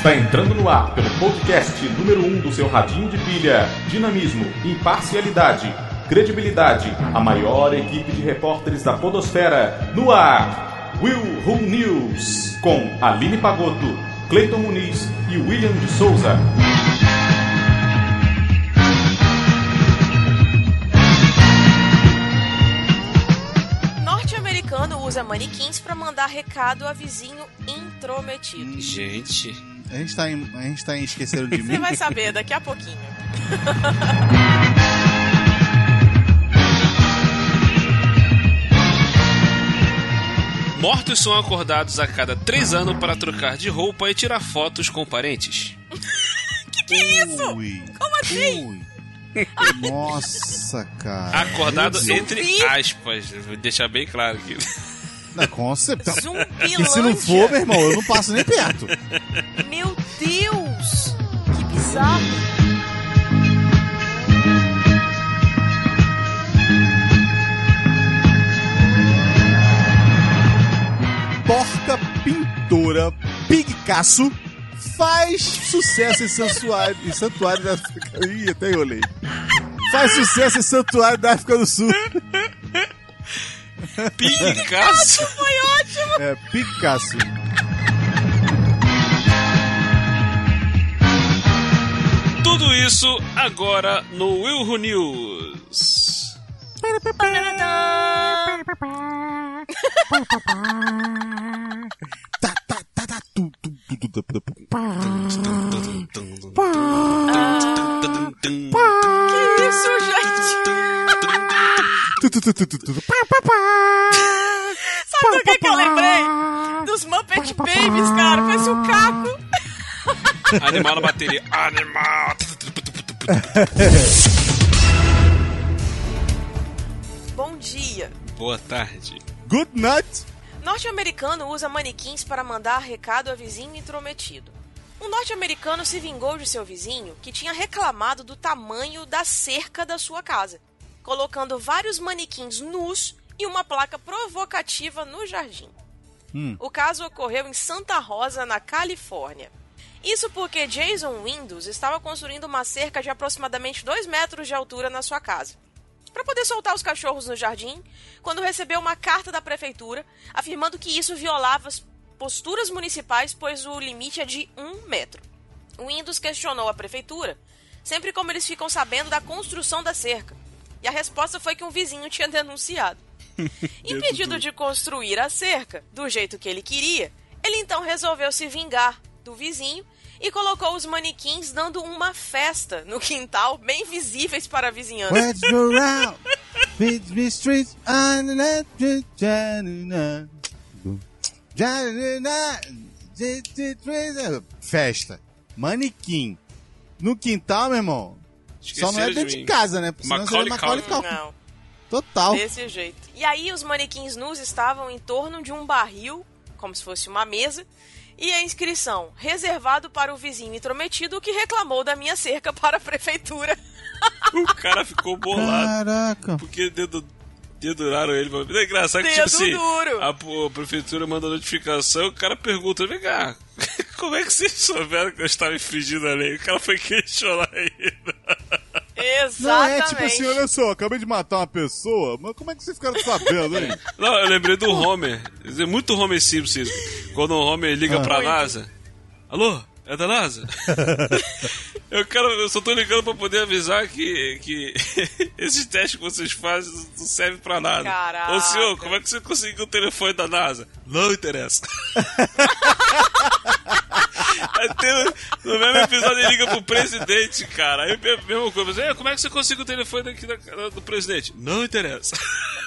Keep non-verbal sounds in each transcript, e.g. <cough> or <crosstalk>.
Está entrando no ar pelo podcast número 1 um do seu radinho de pilha. Dinamismo, imparcialidade, credibilidade. A maior equipe de repórteres da Podosfera. No ar, Will Who News. Com Aline Pagotto, Cleiton Muniz e William de Souza. Norte-americano usa manequins para mandar recado a vizinho intrometido. Gente. A gente tá em, a gente tá em Esqueceram de <laughs> Você Mim. vai saber daqui a pouquinho. Mortos são acordados a cada três anos para trocar de roupa e tirar fotos com parentes. <laughs> Que isso? Ui, Como assim? ui. Nossa, cara. Acordado entre aspas. Vou deixar bem claro aqui. Não, com certeza. Zumbilândia. E se não for, meu irmão, eu não passo nem perto. Pintora Picasso faz sucesso em santuário, em santuário da África. Ih, até enrolei. Faz sucesso em santuário da África do Sul. Picasso. Foi ótimo! É, Picasso. Tudo isso agora no Will Who News. <laughs> Que isso, gente? Sabe do que, que eu lembrei? Dos Muppet Babies, cara. Parece um caco. Animal na bateria. Animal. Bom dia. Boa tarde. Good night. Norte-americano usa manequins para mandar recado a vizinho intrometido. Um norte-americano se vingou de seu vizinho que tinha reclamado do tamanho da cerca da sua casa, colocando vários manequins nus e uma placa provocativa no jardim. Hum. O caso ocorreu em Santa Rosa, na Califórnia. Isso porque Jason Windows estava construindo uma cerca de aproximadamente 2 metros de altura na sua casa para poder soltar os cachorros no jardim, quando recebeu uma carta da prefeitura afirmando que isso violava as posturas municipais, pois o limite é de um metro. O Windows questionou a prefeitura, sempre como eles ficam sabendo da construção da cerca. E a resposta foi que um vizinho tinha denunciado. <laughs> Impedido de construir a cerca do jeito que ele queria, ele então resolveu se vingar do vizinho e colocou os manequins dando uma festa no quintal, bem visíveis para a vizinhança. Let's go round. Beach, beach streets. on the night, janina. Janina. Festa. Manequim. No quintal, meu irmão. Só não é Esqueceram dentro de de casa, né? Porque senão seria Macaulay Macaulay Culkin. Culkin. Não, Total. desse jeito. E aí os manequins nus estavam em torno de um barril, como se fosse uma mesa, e a inscrição reservado para o vizinho intrometido que reclamou da minha cerca para a prefeitura. <laughs> O cara ficou bolado. Caraca. Porque dedo, deduraram ele. É engraçado que, Dedo tipo assim, duro. a, a prefeitura manda notificação, o cara pergunta, vem cá, <laughs> como é que vocês souberam que eu estava infringindo a lei? O cara foi questionar ainda. Exatamente. <laughs> Não, é tipo assim, olha só, acabei de matar uma pessoa, mas como é que vocês ficaram sabendo, hein? Não, eu lembrei do Homer. É muito Homer Simpson. Quando o Homer liga Ah. pra. NASA. Alô? É da NASA? <laughs> eu, quero, eu só tô ligando pra poder avisar que, que <laughs> esses testes que vocês fazem não servem pra nada. Caraca. Ô senhor, como é que você conseguiu o telefone da NASA? Não interessa. <laughs> Aí tem, no mesmo episódio ele liga pro presidente, cara. Aí a mesma coisa. Mas, "É, como é que você conseguiu o telefone daqui da- do presidente? Não interessa.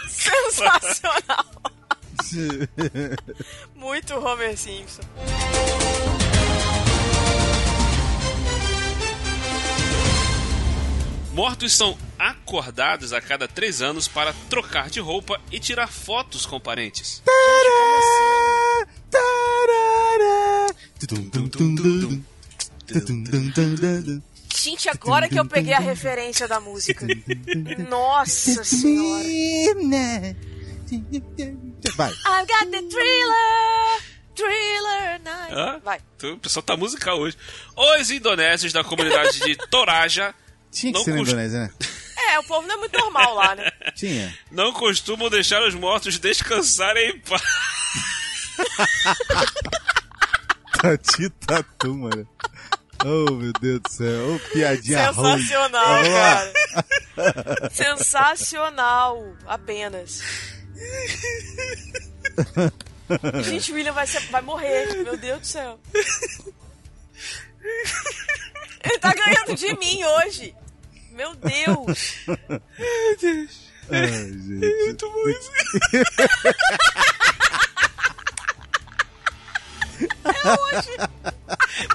Sensacional. <laughs> Muito Homer Simpson. Mortos são acordados a cada três anos para trocar de roupa e tirar fotos com parentes. Gente, agora que eu peguei a referência da música. Nossa senhora. Vai. I've got the thriller. Thriller Night. Hã? Vai. Tu- O pessoal tá musical hoje. Os indonésios da comunidade de Toraja Tinha que ser na custa. Indonésia, né? É, o povo não é muito normal lá, né? <laughs> Tinha. não costumam deixar os mortos descansarem em paz. <laughs> Tati Tatu, mano. Oh, meu Deus do céu. Ô, piadinha ruim. Sensacional, lá. cara. Sensacional. Apenas. Gente, o William vai, ser- vai morrer. Meu Deus do céu. Ele tá ganhando de mim hoje. Meu Deus. Ai, gente. Muito bom isso.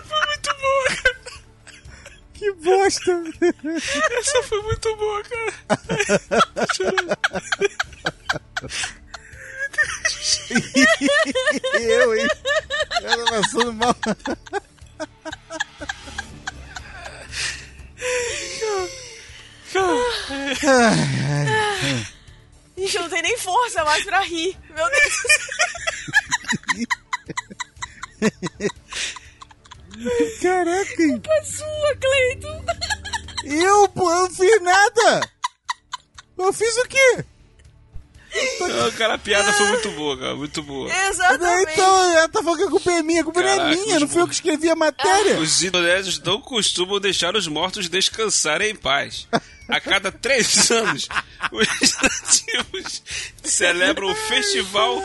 Foi muito boa, cara. Que bosta. Essa foi muito boa, cara. <laughs> Eu, hein? Ela passando mal. Gente, eu não tenho nem força mais pra rir. Meu Deus boa, cara. Muito boa. Exatamente. Então, ela tá falando que a culpa é minha. A culpa não Caraca, é minha. Não os fui eu que escrevi a matéria. Os indonésios não costumam deixar os mortos descansarem em paz. A cada três <laughs> anos, os nativos celebram o festival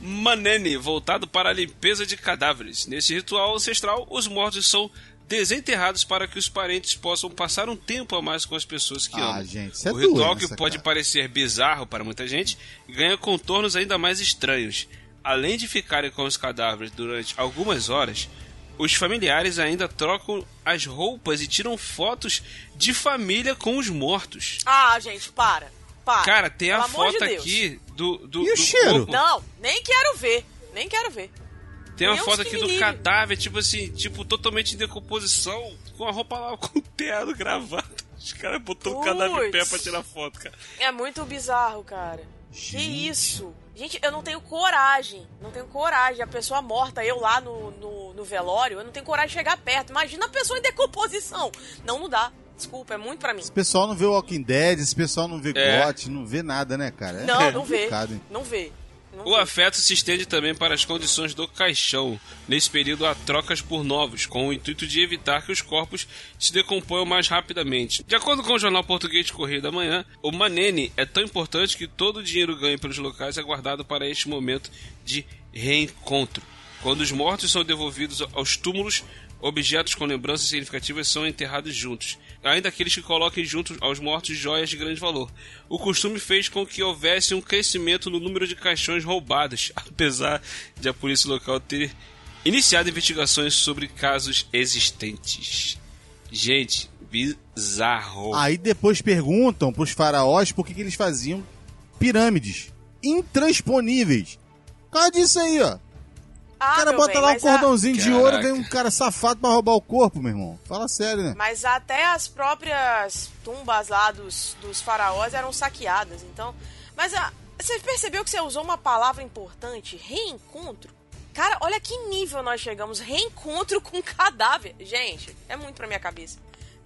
Manene, voltado para a limpeza de cadáveres. Nesse ritual ancestral, os mortos são desenterrados para que os parentes possam passar um tempo a mais com as pessoas que Ah, amam. gente, isso é o ritual que pode cara. parecer bizarro para muita gente ganha contornos ainda mais estranhos. Além de ficarem com os cadáveres durante algumas horas, os familiares ainda trocam as roupas e tiram fotos de família com os mortos. Ah, gente, para. Para. Cara, tem a Pelo amor foto de aqui do, do, E o do cheiro? corpo. Não, nem quero ver. Nem quero ver. Tem uma Deus foto que aqui do livre. cadáver, tipo assim, tipo, totalmente em decomposição, com a roupa lá <laughs> com o terno gravado. Os caras botando o cadáver em pé pra tirar foto, cara. É muito bizarro, cara. Que Gente. isso? Gente, eu não tenho coragem. Não tenho coragem. A pessoa morta, eu lá no, no, no velório, eu não tenho coragem de chegar perto. Imagina a pessoa em decomposição. Não, não dá. Desculpa, é muito pra mim. Esse pessoal não vê Walking Dead, esse pessoal não vê É. GOT, não vê nada, né, cara? É Não, não vê. Não vê. O afeto se estende também para as condições do caixão. Nesse período há trocas por novos, com o intuito de evitar que os corpos se decomponham mais rapidamente. De acordo com o jornal português Correio da Manhã, o Manene é tão importante que todo o dinheiro ganho pelos locais é guardado para este momento de reencontro. Quando os mortos são devolvidos aos túmulos, objetos com lembranças significativas são enterrados juntos, ainda aqueles que coloquem juntos aos mortos joias de grande valor. O costume fez com que houvesse um crescimento no número de caixões roubados, <laughs> apesar de a polícia local ter iniciado investigações sobre casos existentes. Gente, bizarro. Aí depois perguntam pros faraós por que, que eles faziam pirâmides intransponíveis. Causa disso aí, ó. Ah, O cara bota bem, lá um mas a- cordãozinho de ouro, vem um cara safado pra roubar o corpo, meu irmão. Fala sério, né? Mas até as próprias tumbas lá dos, dos faraós eram saqueadas, então. Mas a, você percebeu que você usou uma palavra importante? Reencontro? Cara, olha que nível nós chegamos. Reencontro com <laughs> cadáver. Gente, é muito pra minha cabeça.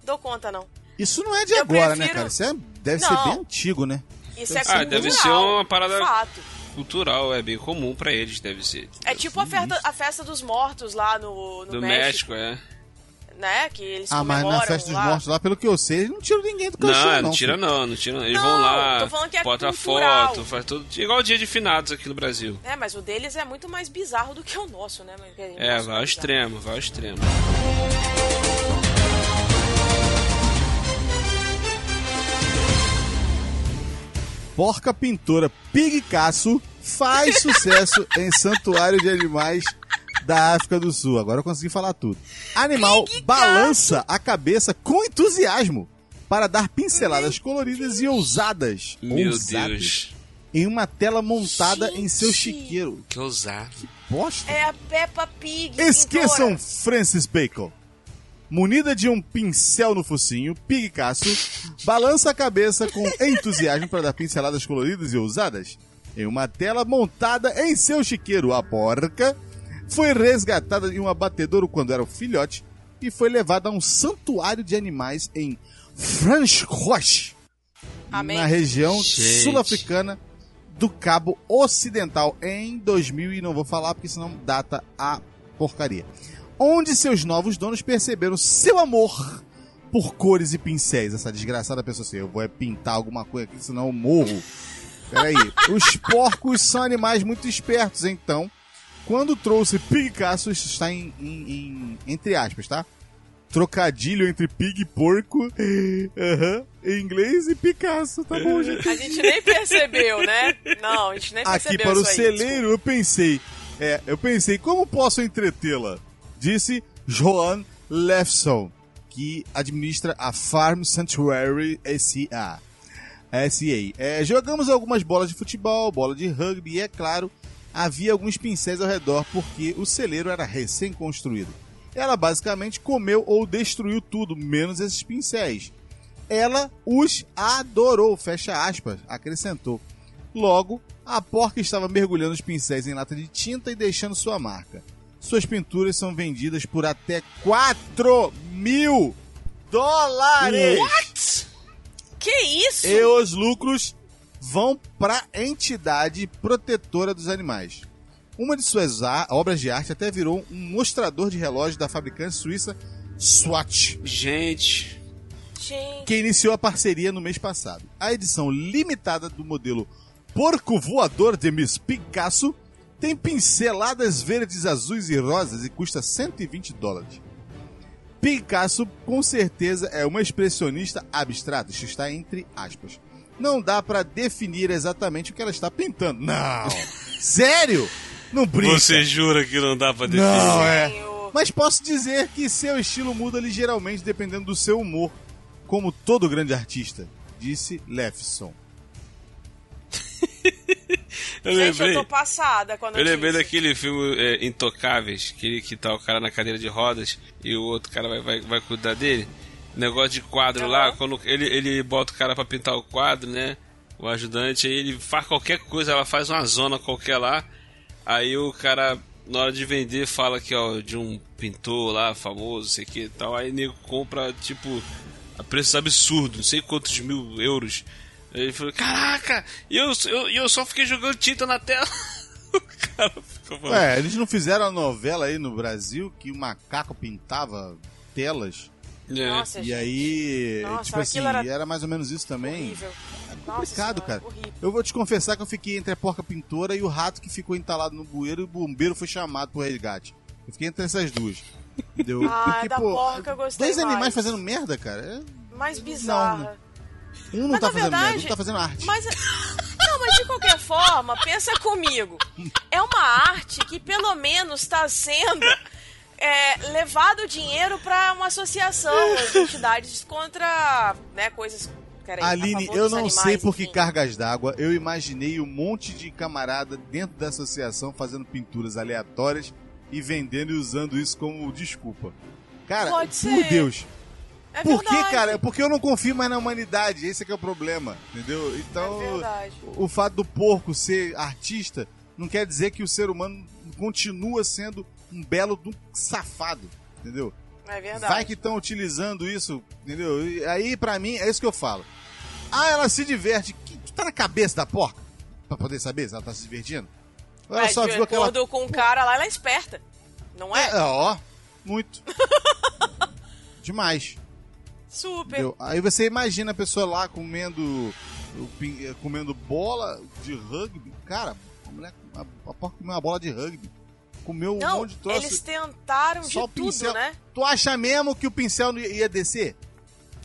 Dou conta, não. Isso não é de Eu agora, né, prefiro- cara? Isso é- deve ser Não. bem antigo, né? Isso é Ah, cultural. deve ser uma parada- Fato. Cultural, é bem comum pra eles, deve ser. É tipo a festa, a festa dos mortos lá no, no Do México, México, é. né? Que eles Ah, mas na festa dos lá. mortos lá, pelo que eu sei, eles não tiram ninguém do caixão, Não, não. não tira não, não tira não. Eles Não, vão lá, é bota cultural. foto, faz tudo. Igual o dia de finados aqui no Brasil. É, mas o deles é muito mais bizarro do que o nosso, né? É, nosso vai ao extremo, vai ao extremo. Porca pintora Pigcaço faz <laughs> sucesso em santuário de animais da África do Sul. Agora eu consegui falar tudo. Animal Pigcaço. balança a cabeça com entusiasmo para dar pinceladas coloridas e ousadas, Meu ousadas Deus. em uma tela montada em seu Gente. chiqueiro. Que ousado. Bosta. É a Peppa Pig. Esqueçam pintora. Francis Bacon. Munida de um pincel no focinho, Pigcasso balança a cabeça com entusiasmo para dar pinceladas coloridas e ousadas em uma tela montada em seu chiqueiro. A porca foi resgatada em um abatedouro quando era um filhote e foi levada a um santuário de animais em Franschhoek, Amém. na região sul-africana do Cabo Ocidental em 2000 e não vou falar porque senão data a porcaria. Onde seus novos donos perceberam seu amor por cores e pincéis. Essa desgraçada pessoa assim, eu vou é pintar alguma coisa aqui, senão eu morro. Peraí. <laughs> Os porcos são animais muito espertos, então, quando trouxe Picasso, está em, em- em- entre aspas, tá? Trocadilho entre pig e porco, <laughs> aham, em inglês e Picasso, tá bom, gente? A gente nem percebeu, né? Não, a gente nem percebeu Aqui para o celeiro, eu pensei, é, eu pensei, como posso entretê-la? Disse Joan Lefson, que administra a Farm Sanctuary SA. SA. É, jogamos algumas bolas de futebol, bola de rugby e, é claro, havia alguns pincéis ao redor porque o celeiro era recém-construído. Ela basicamente comeu ou destruiu tudo, menos esses pincéis. Ela os adorou, fecha aspas, acrescentou. Logo, a porca estava mergulhando os pincéis em lata de tinta e deixando sua marca. Suas pinturas são vendidas por até 4 mil dólares! Que isso? E os lucros vão para a entidade protetora dos animais. Uma de suas obras de arte até virou um mostrador de relógio da fabricante suíça Swatch, Gente, Gente, que iniciou a parceria no mês passado. A edição limitada do modelo Porco Voador de Miss Picasso tem pinceladas verdes, azuis e rosas e custa 120 dólares. Picasso, com certeza, é uma expressionista abstrata. Isso está entre aspas. Não dá pra definir exatamente o que ela está pintando. Não! <laughs> Sério? Não brinca. você jura que não dá pra definir? Não, é. Mas posso dizer que seu estilo muda ligeiramente dependendo do seu humor, como todo grande artista, disse Lefson. Eu Gente, lembrei. eu tô passada quando Eu lembrei daquele filme é, Intocáveis, que, que tá o cara na cadeira de rodas e o outro cara vai, vai, vai cuidar dele. Negócio de quadro lá, Aham. quando ele, ele bota o cara pra pintar o quadro, né? O ajudante, aí ele faz qualquer coisa, ela faz uma zona qualquer lá. Aí o cara, na hora de vender, fala que, ó, de um pintor lá, famoso, sei que e tal. Aí o nego compra, tipo, a preços absurdos, não sei quantos mil euros. Ele falou, caraca, e eu, eu, e eu só fiquei jogando tinta na tela. <laughs> o cara ficou falando. Ué, eles não fizeram a novela aí no Brasil que o macaco pintava telas? É. Nossa, E gente, aí, Nossa, tipo assim, era... era mais ou menos isso também. horrível. É Nossa complicado, senhora, cara. horrível. Eu vou te confessar que eu fiquei entre a porca pintora e o rato que ficou entalado no bueiro e o bombeiro foi chamado pro resgate. Eu fiquei entre essas duas. <laughs> Entendeu? Ah, da porca eu gostei Dois animais mais. fazendo merda, cara. é- Mais bizarra. Um não Mas, tá fazendo verdade, merda, um tá fazendo arte. Mas. Não, mas de qualquer forma, pensa comigo. É uma arte que pelo menos está sendo é, levado dinheiro para uma associação <laughs> de entidades contra né, coisas. Peraí, Aline, eu não animais, sei por que cargas d'água eu imaginei um monte de camarada dentro da associação fazendo pinturas aleatórias e vendendo e usando isso como desculpa. Cara, Pode por ser. Deus. É Por que, cara? Porque eu não confio mais na humanidade. Esse é que é o problema, entendeu? É Então, verdade. o fato do porco ser artista não quer dizer que o ser humano continua sendo um belo um safado, entendeu? É verdade. Vai que estão utilizando isso, entendeu? E aí, pra mim, é isso que eu falo. Ah, ela se diverte. Que, que tá na cabeça da porca? Pra poder saber se ela tá se divertindo? Ou ela Mas só de viu aquela... com o cara lá, ela é esperta. Não é? É, ó, muito. <laughs> Demais. Super. Entendeu? Aí você imagina a pessoa lá comendo comendo bola de rugby. Cara, a mulher a, a porca comeu uma bola de rugby. Comeu um Não, monte de troço. eles tentaram de Só o tudo, pincel. né? Tu acha mesmo que o pincel não ia descer?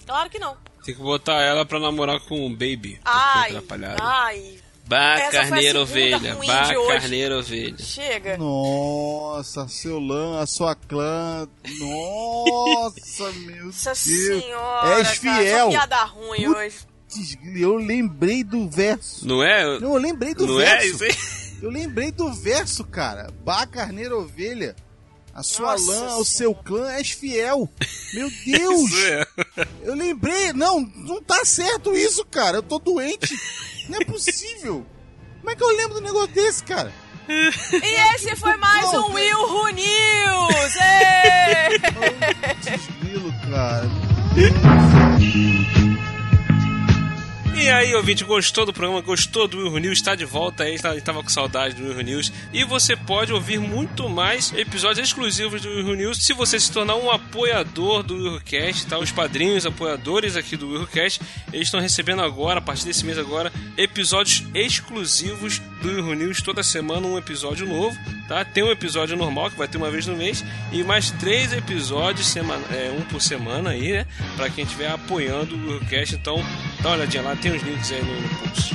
Claro que não. Tem que botar ela pra namorar com o Baby. Ai, ai, Bah, carneiro ovelha. Bah, carneiro ovelha. chega. Nossa, seu lã, a sua clã. Nossa, <laughs> meu Nossa Deus. senhora, És cara, fiel. só piada ruim Putz. hoje. Eu lembrei do verso. Não é? Não, eu lembrei do Não é verso. isso aí? Eu lembrei do verso, cara. Bah, carneiro, ovelha. A sua Nossa lã, o seu clã és fiel. Meu <laughs> Deus! Isso é. Eu lembrei. Não, não tá certo isso, cara. Eu tô doente. Não é possível. Como é que eu lembro do negócio desse, cara? E esse foi mais Não, um Will Who News! Desgrilo, cara. <laughs> E aí, ouvinte, gostou do programa? Gostou do Will News? Está de volta aí, tá- estava com saudade do Will News. E você pode ouvir muito mais episódios exclusivos do Will News se você se tornar um apoiador do Willcast, tá? Os padrinhos apoiadores aqui do Willcast, eles estão recebendo agora, a partir desse mês agora, episódios exclusivos do Will News. Toda semana um episódio novo, tá? Tem um episódio normal, que vai ter uma vez no mês, e mais três episódios, semana, é, um por semana aí, né? Pra quem estiver apoiando o Willcast. Então, dá uma olhadinha lá, tem os links aí no, no post.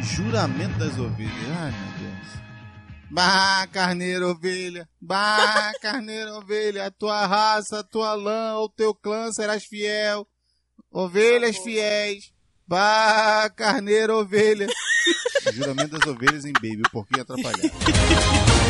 Juramento das ovelhas. Ai, meu Deus. Bah, carneiro, ovelha. Bah, carneiro, <laughs> ovelha. A tua raça, a tua lã, ao teu clã serás fiel. Ovelhas fiéis. Bah, carneiro, ovelha. <laughs> Juramento das ovelhas em Baby, o porquinho atrapalhado. <laughs>